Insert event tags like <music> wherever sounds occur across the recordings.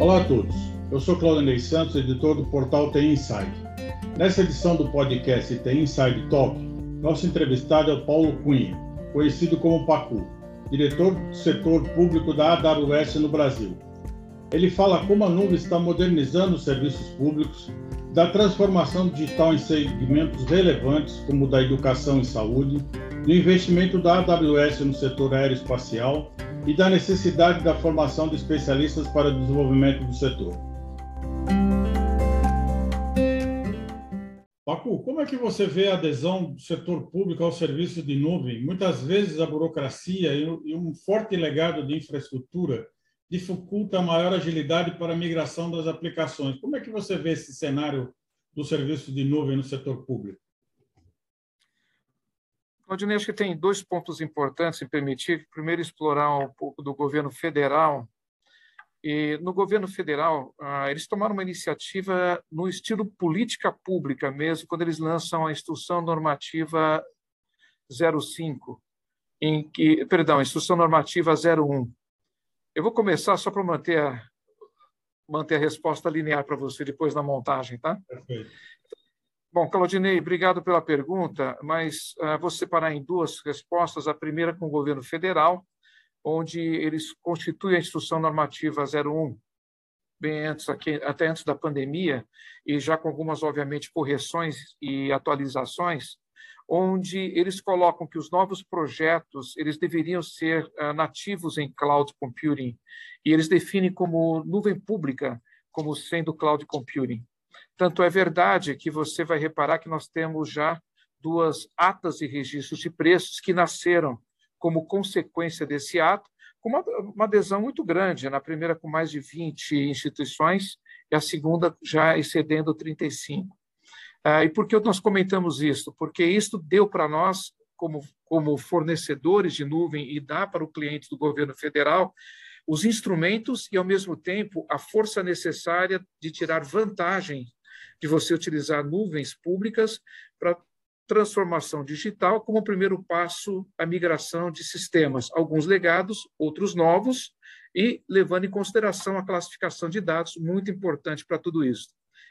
Olá a todos, eu sou Claudinei Santos, editor do portal TI Inside. Nessa edição do podcast TI Inside Talk, nosso entrevistado é o Paulo Cunha, conhecido como Pacu, diretor do setor público da AWS no Brasil. Ele fala como a nuvem está modernizando os serviços públicos, da transformação digital em segmentos relevantes, como o da educação e saúde, do investimento da AWS no setor aeroespacial e da necessidade da formação de especialistas para o desenvolvimento do setor. Pacu, como é que você vê a adesão do setor público ao serviço de nuvem? Muitas vezes a burocracia e um forte legado de infraestrutura dificulta a maior agilidade para a migração das aplicações. Como é que você vê esse cenário do serviço de nuvem no setor público? Claudinei, acho que tem dois pontos importantes em permitir. Primeiro, explorar um pouco do governo federal. E no governo federal, ah, eles tomaram uma iniciativa no estilo política pública mesmo, quando eles lançam a Instrução Normativa 05, em que, perdão, Instrução Normativa 01. Eu vou começar só para manter a, manter a resposta linear para você depois na montagem, tá? Perfeito. Bom, Claudinei, obrigado pela pergunta, mas uh, vou separar em duas respostas. A primeira com o governo federal, onde eles constituem a Instrução Normativa 01, bem antes, aqui, até antes da pandemia, e já com algumas, obviamente, correções e atualizações, onde eles colocam que os novos projetos eles deveriam ser uh, nativos em cloud computing, e eles definem como nuvem pública como sendo cloud computing. Tanto é verdade que você vai reparar que nós temos já duas atas e registros de preços que nasceram como consequência desse ato, com uma, uma adesão muito grande, na primeira com mais de 20 instituições e a segunda já excedendo 35. Ah, e por que nós comentamos isso? Porque isso deu para nós, como, como fornecedores de nuvem, e dá para o cliente do governo federal, os instrumentos e, ao mesmo tempo, a força necessária de tirar vantagem de você utilizar nuvens públicas para transformação digital como primeiro passo a migração de sistemas, alguns legados, outros novos, e levando em consideração a classificação de dados, muito importante para tudo isso.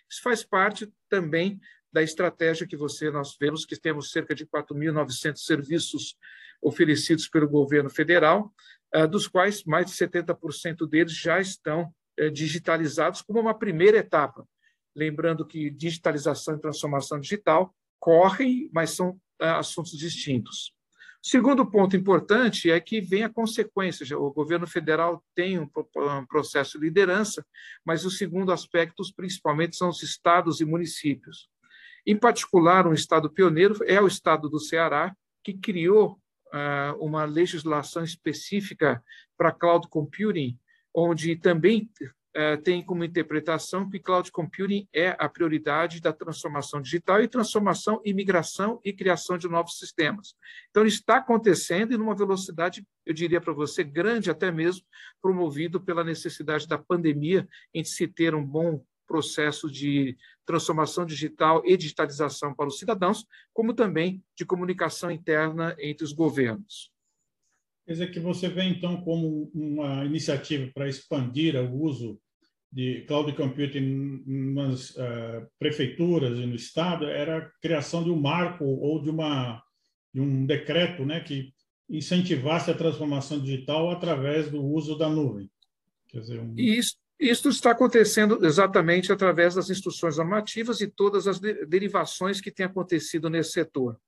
Isso faz parte também da estratégia que você nós vemos que temos cerca de 4.900 serviços oferecidos pelo governo federal, eh, dos quais mais de 70% deles já estão eh, digitalizados como uma primeira etapa lembrando que digitalização e transformação digital correm, mas são ah, assuntos distintos. Segundo ponto importante é que vem a consequência. O governo federal tem um processo de liderança, mas o segundo aspecto, principalmente, são os estados e municípios. Em particular, um estado pioneiro é o estado do Ceará, que criou ah, uma legislação específica para cloud computing, onde também tem como interpretação que cloud computing é a prioridade da transformação digital e transformação e migração e criação de novos sistemas. Então, está acontecendo em uma velocidade, eu diria para você, grande até mesmo, promovido pela necessidade da pandemia em se ter um bom processo de transformação digital e digitalização para os cidadãos, como também de comunicação interna entre os governos. Quer dizer que você vê, então, como uma iniciativa para expandir o uso de cloud computing nas uh, prefeituras e no estado era a criação de um marco ou de uma de um decreto, né, que incentivasse a transformação digital através do uso da nuvem. Quer dizer, um... isso, isso está acontecendo exatamente através das instruções normativas e todas as de derivações que têm acontecido nesse setor.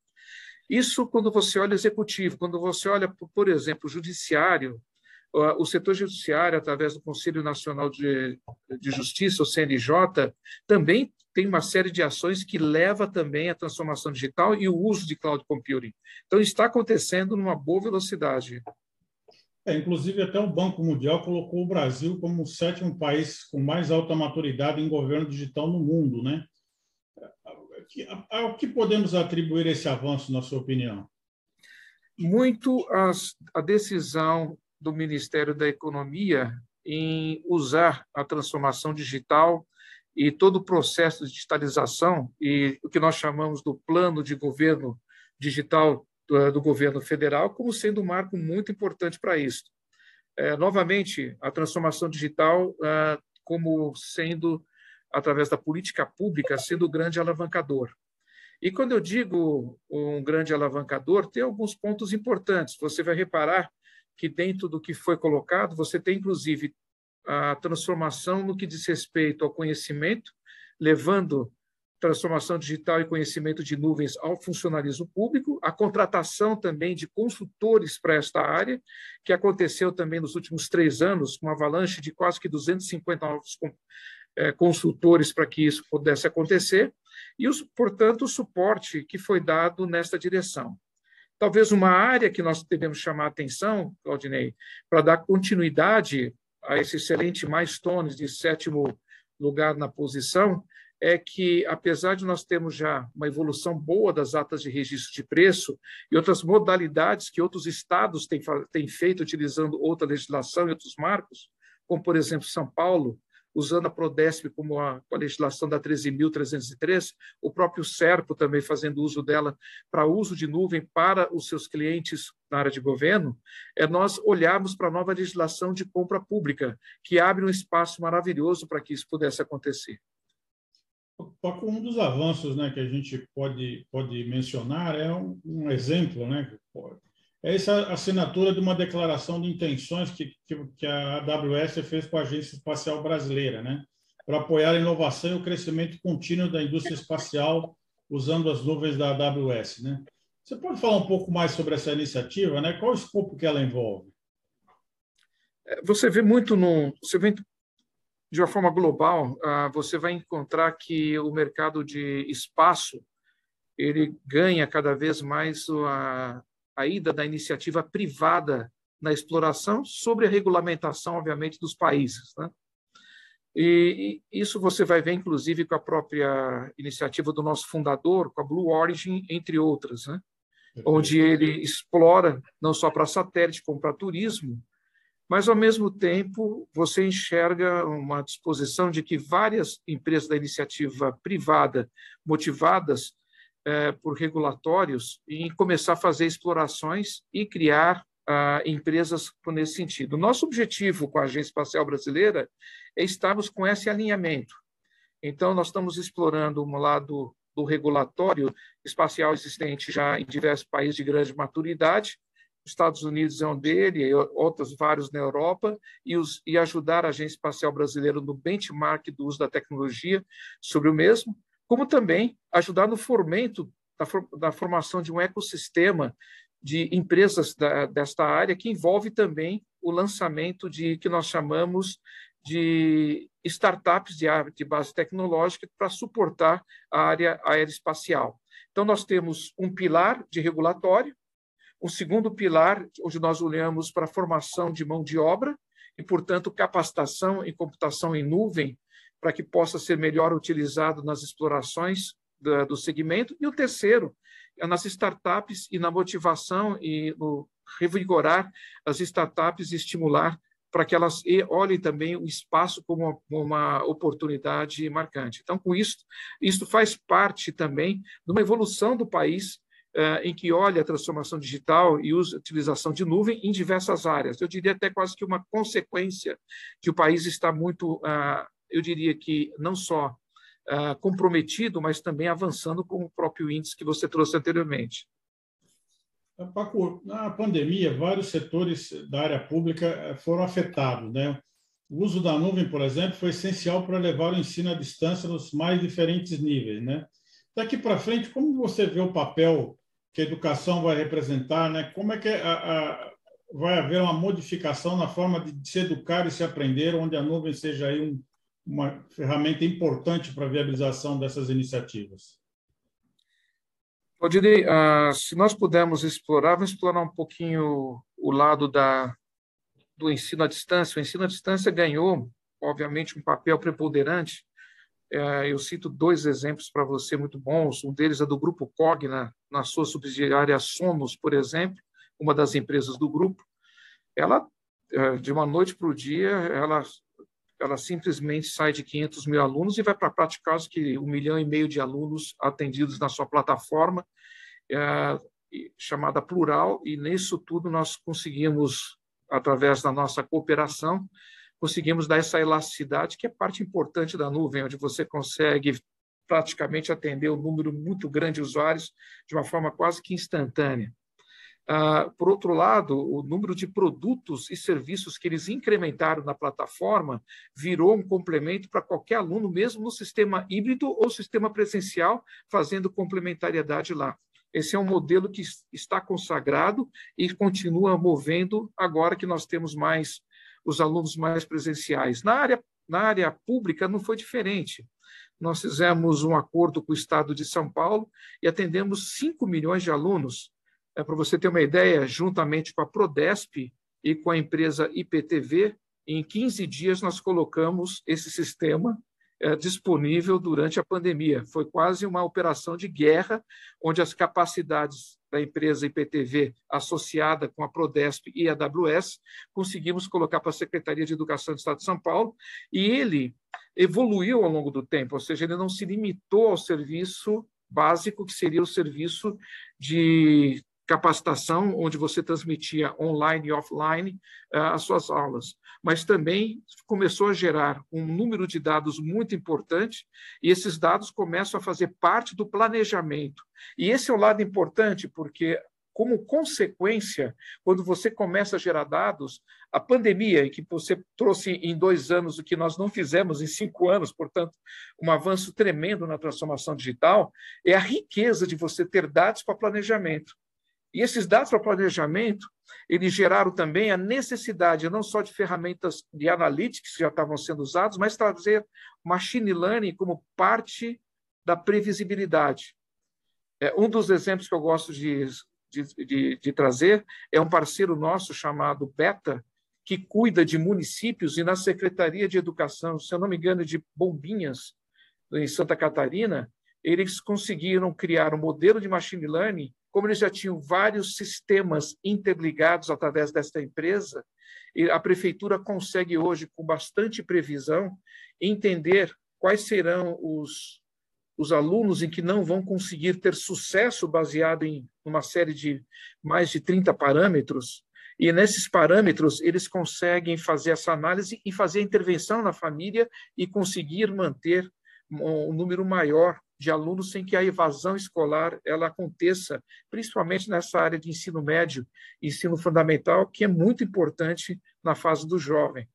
Isso quando você olha executivo, quando você olha, por exemplo, o judiciário, o setor judiciário, através do Conselho Nacional de, de Justiça, o CNJ, também tem uma série de ações que leva também à transformação digital e o uso de cloud computing. Então, está acontecendo numa boa velocidade. É, inclusive, até o Banco Mundial colocou o Brasil como o sétimo país com mais alta maturidade em governo digital no mundo, né? Ao que podemos atribuir esse avanço, na sua opinião? Muito as, a decisão do Ministério da Economia em usar a transformação digital e todo o processo de digitalização e o que nós chamamos do plano de governo digital do, do governo federal como sendo um marco muito importante para isso. É, novamente, a transformação digital ah, como sendo, através da política pública, sendo o grande alavancador. E quando eu digo um grande alavancador, tem alguns pontos importantes. Você vai reparar que dentro do que foi colocado, você tem inclusive a transformação no que diz respeito ao conhecimento, levando transformação digital e conhecimento de nuvens ao funcionalismo público, a contratação também de consultores para esta área, que aconteceu também nos últimos três anos, com uma avalanche de quase que 250 novos é, consultores para que isso pudesse acontecer, e, portanto, o suporte que foi dado nesta direção. Talvez uma área que nós devemos chamar a atenção, Claudinei, para dar continuidade a esse excelente milestone de sétimo lugar na posição, é que, apesar de nós termos já uma evolução boa das atas de registro de preço e outras modalidades que outros estados têm, têm feito utilizando outra legislação e outros marcos, como, por exemplo, São Paulo, usando a Prodesp como a, a legislação da 13.303, o próprio SERPO também fazendo uso dela para uso de nuvem para os seus clientes na área de governo, é nós olharmos para a nova legislação de compra pública, que abre um espaço maravilhoso para que isso pudesse acontecer. Um dos avanços né, que a gente pode, pode mencionar é um, um exemplo, né, essa assinatura de uma declaração de intenções que, que, que a AWS fez com a Agência Espacial Brasileira, né, para apoiar a inovação e o crescimento contínuo da indústria espacial usando as nuvens da AWS. Né? Você pode falar um pouco mais sobre essa iniciativa? Né? Qual o escopo que ela envolve? É, você vê muito no, você vê de uma forma global, ah, você vai encontrar que o mercado de espaço ele ganha cada vez mais a, a ida da iniciativa privada na exploração sobre a regulamentação, obviamente, dos países. Né? E, e isso você vai ver, inclusive, com a própria iniciativa do nosso fundador, com a Blue Origin, entre outras, né? onde ele explora, não só para satélite, como para turismo, mas, ao mesmo tempo, você enxerga uma disposição de que várias empresas da iniciativa privada, motivadas é, por regulatórios, em começar a fazer explorações e criar ah, empresas nesse sentido. Nosso objetivo com a Agência Espacial Brasileira é estarmos com esse alinhamento. Então, nós estamos explorando um lado do regulatório espacial existente já em diversos países de grande maturidade, Estados Unidos é um dele, e outros vários na Europa, e, os, e ajudar a Agência Espacial Brasileira no benchmark do uso da tecnologia sobre o mesmo, como também ajudar no fomento da, da formação de um ecossistema de empresas da, desta área, que envolve também o lançamento de que nós chamamos de startups de, de base tecnológica para suportar a área aeroespacial. Então, nós temos um pilar de regulatório, um segundo pilar, onde nós olhamos para a formação de mão de obra e, portanto, capacitação e computação em nuvem para que possa ser melhor utilizado nas explorações do, do segmento. E o terceiro, é nas startups e na motivação e no revigorar as startups e estimular para que elas olhem também o espaço como uma oportunidade marcante. Então, com isso, isso faz parte também de uma evolução do país eh, em que olha a transformação digital e usa utilização de nuvem em diversas áreas. Eu diria até quase que uma consequência que o país está muito, ah, eu diria que não só ah, comprometido, mas também avançando com o próprio índice que você trouxe anteriormente. Paco, na pandemia, vários setores da área pública eh, foram afetados. Né? O uso da nuvem, por exemplo, foi essencial para levar o ensino à distância nos mais diferentes níveis. Né? Daqui para frente, como você vê o papel que a educação vai representar, né? Como é que a, a, vai haver uma modificação na forma de se educar e se aprender, onde a nuvem seja aí um, uma ferramenta importante para a viabilização dessas iniciativas? Odinei, uh, se nós pudermos explorar, vamos explorar um pouquinho o lado da, do ensino à distância. O ensino à distância ganhou, obviamente, um papel preponderante é, eu cito dois exemplos para você muito bons. Um deles é do Grupo Cogna, na sua subsidiária Somos, por exemplo, uma das empresas do grupo. Ela, é, de uma noite para o dia, ela, ela simplesmente sai de 500 mil alunos e vai para praticar que um milhão e meio de alunos atendidos na sua plataforma, é, chamada Plural, e nisso tudo nós conseguimos, através da nossa cooperação, conseguimos dar essa elasticidade, que é parte importante da nuvem, onde você consegue praticamente atender um número muito grande de usuários de uma forma quase que instantânea. Uh, por outro lado, o número de produtos e serviços que eles incrementaram na plataforma virou um complemento para qualquer aluno, mesmo no sistema híbrido ou sistema presencial, fazendo complementariedade lá. Esse é um modelo que está consagrado e continua movendo agora que nós temos mais os alunos mais presenciais. Na área, na área pública não foi diferente. Nós fizemos um acordo com o Estado de São Paulo e atendemos 5 milhões de alunos é, Para você ter uma ideia, juntamente com a Prodesp e com a empresa IPTV, em 15 dias nós colocamos esse sistema é, disponível durante a pandemia. Foi quase uma operação de guerra, onde as capacidades da empresa IPTV associada com a Prodesp e a AWS, conseguimos colocar para a Secretaria de Educação do Estado de São Paulo, e ele evoluiu ao longo do tempo, ou seja, ele não se limitou ao serviço básico, que seria o serviço de capacitação, onde você transmitia online e offline uh, as suas aulas, mas também começou a gerar um número de dados muito importante, e esses dados começam a fazer parte do planejamento. E esse é o lado importante, porque como consequência, quando você começa a gerar dados, a pandemia, em que você trouxe em dois anos o que nós não fizemos em cinco anos, portanto, um avanço tremendo na transformação digital, é a riqueza de você ter dados para planejamento. E esses dados para planejamento, eles geraram também a necessidade não só de ferramentas de analytics que já estavam sendo usadas, mas trazer machine learning como parte da previsibilidade. É, um dos exemplos que eu gosto de, de, de, de trazer é um parceiro nosso chamado Beta, que cuida de municípios e na Secretaria de Educação, se eu não me engano, de Bombinhas, em Santa Catarina, eles conseguiram criar um modelo de machine learning como eles já tinham vários sistemas interligados através desta empresa, a prefeitura consegue hoje, com bastante previsão, entender quais serão os, os alunos em que não vão conseguir ter sucesso baseado em uma série de mais de 30 parâmetros, e nesses parâmetros eles conseguem fazer essa análise e fazer a intervenção na família e conseguir manter um número maior de alunos sem que a evasão escolar ela aconteça, principalmente nessa área de ensino médio, ensino fundamental, que é muito importante na fase do jovem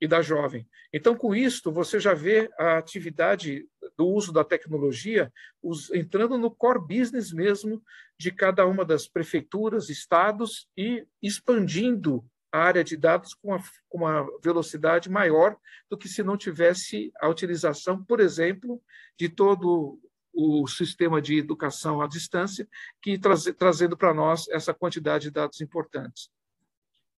e da jovem. Então, com isto, você já vê a atividade do uso da tecnologia os, entrando no core business mesmo de cada uma das prefeituras, estados e expandindo a área de dados com uma, com uma velocidade maior do que se não tivesse a utilização, por exemplo, de todo o sistema de educação à distância, que traz, trazendo para nós essa quantidade de dados importantes.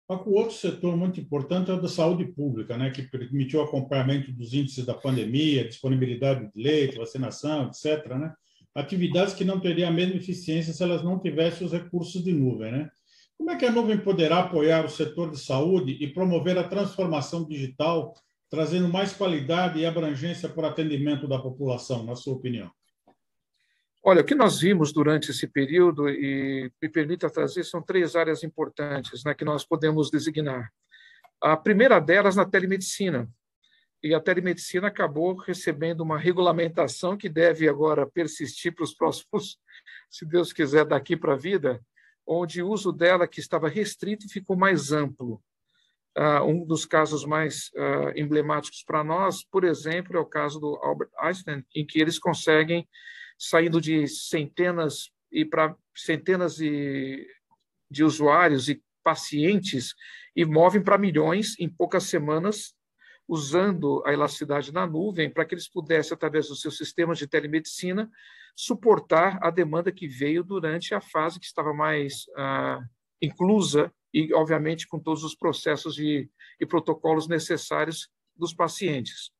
O outro setor muito importante é o da saúde pública, né, que permitiu o acompanhamento dos índices da pandemia, disponibilidade de leite, vacinação, etc. Né? Atividades que não teriam a mesma eficiência se elas não tivessem os recursos de nuvem. Né? Como é que a nuvem poderá apoiar o setor de saúde e promover a transformação digital, trazendo mais qualidade e abrangência para o atendimento da população, na sua opinião? Olha, o que nós vimos durante esse período, e me permita trazer, são três áreas importantes né, que nós podemos designar. A primeira delas na telemedicina. E a telemedicina acabou recebendo uma regulamentação que deve agora persistir para os próximos, <laughs> se Deus quiser, daqui para a vida, onde o uso dela, que estava restrito, ficou mais amplo. Uh, um dos casos mais uh, emblemáticos para nós, por exemplo, é o caso do Albert Einstein, em que eles conseguem saindo de centenas e para centenas de, de usuários e pacientes e movem para milhões em poucas semanas, usando a elasticidade na nuvem para que eles pudessem, através dos seus sistemas de telemedicina, suportar a demanda que veio durante a fase que estava mais ah, inclusa e, obviamente, com todos os processos e protocolos necessários dos pacientes.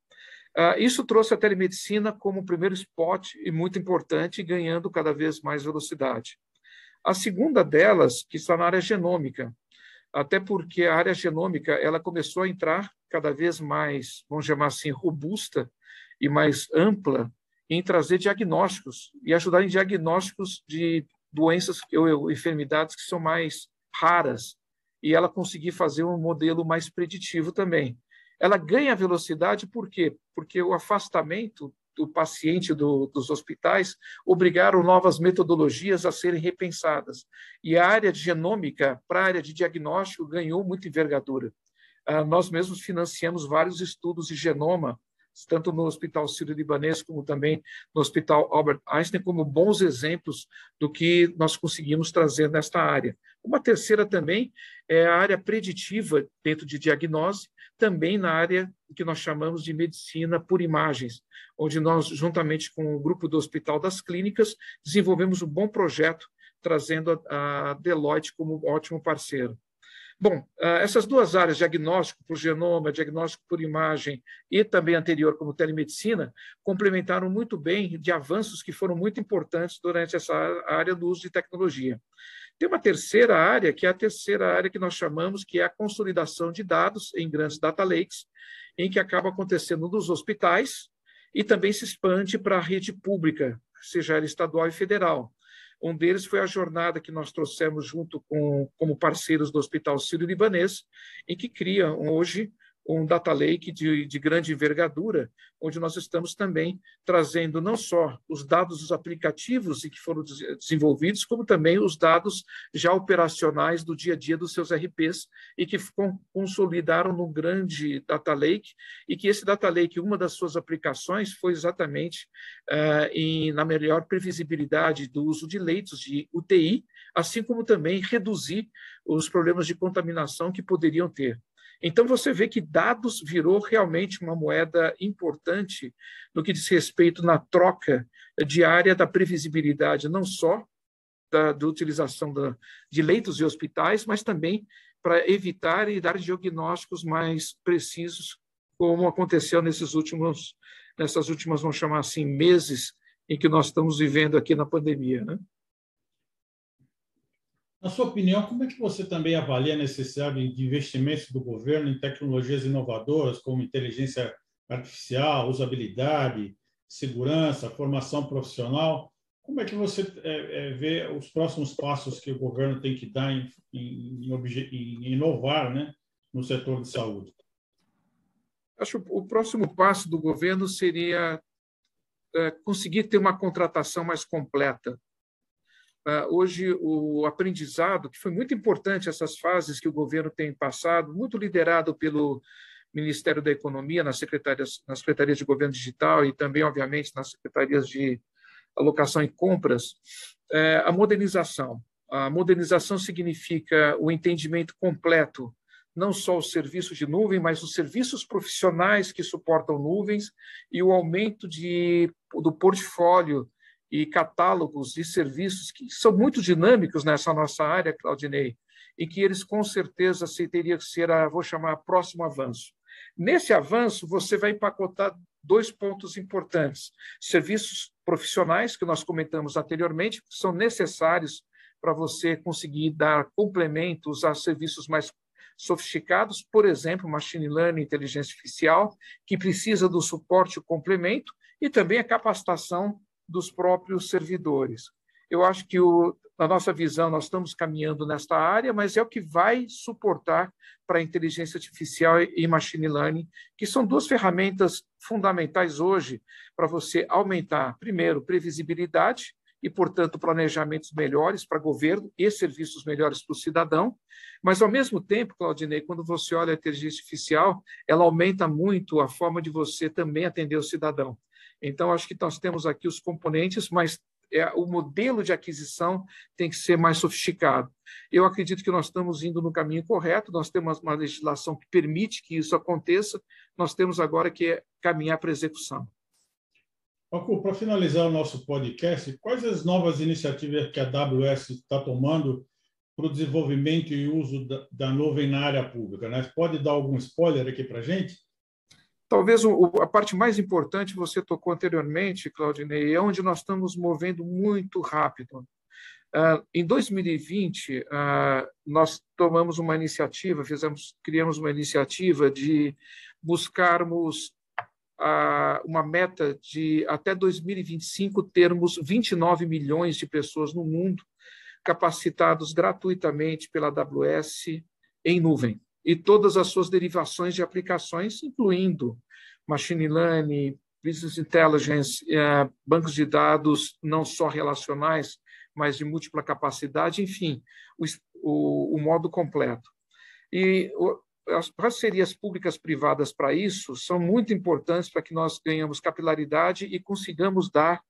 Uh, isso trouxe a telemedicina como um primeiro spot e muito importante, ganhando cada vez mais velocidade. A segunda delas, que está na área genômica, até porque a área genômica ela começou a entrar cada vez mais, vamos chamar assim, robusta e mais ampla em trazer diagnósticos e ajudar em diagnósticos de doenças ou enfermidades que são mais raras e ela conseguir fazer um modelo mais preditivo também. Ela ganha velocidade por quê? Porque o afastamento do paciente do, dos hospitais obrigaram novas metodologias a serem repensadas. E a área de genômica, para a área de diagnóstico, ganhou muita envergadura. Ah, nós mesmos financiamos vários estudos de genoma tanto no Hospital Sírio-Libanês como também no Hospital Albert Einstein, como bons exemplos do que nós conseguimos trazer nesta área. Uma terceira também é a área preditiva dentro de diagnose, também na área que nós chamamos de medicina por imagens, onde nós, juntamente com o grupo do Hospital das Clínicas, desenvolvemos um bom projeto, trazendo a Deloitte como ótimo parceiro. Bom, ah, essas duas áreas, diagnóstico por genoma, diagnóstico por imagem e também anterior como telemedicina, complementaram muito bem de avanços que foram muito importantes durante essa área do uso de tecnologia. Tem uma terceira área, que é a terceira área que nós chamamos, que é a consolidação de dados em grandes data lakes, em que acaba acontecendo nos hospitais e também se expande para a rede pública, seja ela estadual e federal. Um deles foi a jornada que nós trouxemos junto com como parceiros do Hospital Sírio-Libanês, em que cria hoje um data lake de, de, grande envergadura, onde nós estamos também trazendo não só os dados dos aplicativos que foram desenvolvidos, como também os dados já operacionais do dia a dia dos seus RPs e que consolidaram num grande data lake e que esse data lake, uma das suas aplicações foi exatamente uh, em, na melhor previsibilidade do uso de leitos de UTI, assim como também reduzir os problemas de contaminação que poderiam ter. Então, você vê que dados virou realmente uma moeda importante no que diz respeito na troca diária da previsibilidade, não só da, da utilização da, de leitos e hospitais, mas também para evitar e dar diagnósticos mais precisos, como aconteceu nesses últimos, nessas últimas, vamos chamar assim, meses em que nós estamos vivendo aqui na pandemia. Né? Na sua opinião, como é que você também avalia a necessidade de investimentos do governo em tecnologias inovadoras como inteligência artificial, usabilidade, segurança, formação profissional? Como é que você é, é, vê os próximos passos que o governo tem que dar em, em, em inovar né, no setor de saúde? Acho que o próximo passo do governo seria é, conseguir ter uma contratação mais completa hoje o aprendizado, que foi muito importante essas fases que o governo tem passado, muito liderado pelo Ministério da Economia, nas secretarias, nas secretarias de governo digital e também, obviamente, nas secretarias de alocação e compras, é a modernização. A modernização significa o entendimento completo, não só os serviços de nuvem, mas os serviços profissionais que suportam nuvens e o aumento de, do portfólio e catálogos de serviços que são muito dinâmicos nessa nossa área, Claudinei, e que eles com certeza teriam que ser, a, vou chamar, próximo avanço. Nesse avanço, você vai empacotar dois pontos importantes: serviços profissionais, que nós comentamos anteriormente, que são necessários para você conseguir dar complementos a serviços mais sofisticados, por exemplo, machine learning, inteligência artificial, que precisa do suporte, o complemento, e também a capacitação dos próprios servidores. Eu acho que, o, na nossa visão, nós estamos caminhando nesta área, mas é o que vai suportar para a inteligência artificial e machine learning, que são duas ferramentas fundamentais hoje para você aumentar, primeiro, previsibilidade e, portanto, planejamentos melhores para governo e serviços melhores para o cidadão. Mas, ao mesmo tempo, Claudinei, quando você olha a inteligência artificial, ela aumenta muito a forma de você também atender o cidadão. Então, acho que nós temos aqui os componentes, mas é, o modelo de aquisição tem que ser mais sofisticado. Eu acredito que nós estamos indo no caminho correto, nós temos uma legislação que permite que isso aconteça, nós temos agora que caminhar para a execução. Paco, para finalizar o nosso podcast, quais as novas iniciativas que a AWS está tomando para o desenvolvimento e uso da, da nuvem na área pública? Né? Pode dar algum spoiler aqui para a gente? Talvez a parte mais importante você tocou anteriormente, Claudinei, é onde nós estamos movendo muito rápido. Uh, em 2020, uh, ah, nós tomamos uma iniciativa, fizemos, criamos uma iniciativa de buscarmos uh, uma meta de até 2025 termos 29 milhões de pessoas no mundo capacitados gratuitamente pela AWS em nuvem. E todas as suas derivações de aplicações, incluindo machine learning, business intelligence, eh, bancos de dados não só relacionais, mas de múltipla capacidade, enfim, o, o, o modo completo. E as parcerias públicas privadas para isso são muito importantes para que nós ganhamos capilaridade e consigamos dar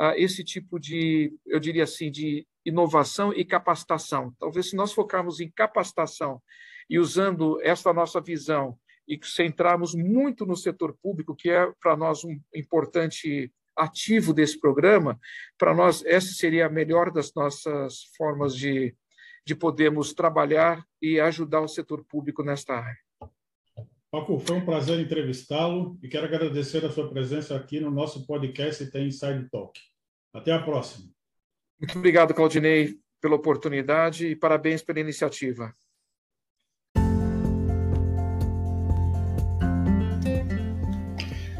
uh, esse tipo de, eu diria assim, de inovação e capacitação. Talvez se nós focarmos em capacitação e usando essa nossa visão e centrarmos muito no setor público, que é para nós um importante ativo desse programa, para nós essa seria a melhor das nossas formas de, de podermos trabalhar e ajudar o setor público nesta área. Paco, foi um prazer entrevistá-lo e quero agradecer a sua presença aqui no nosso podcast Tem Inside Talk. Até a próxima. Muito obrigado, Claudinei, pela oportunidade e parabéns pela iniciativa.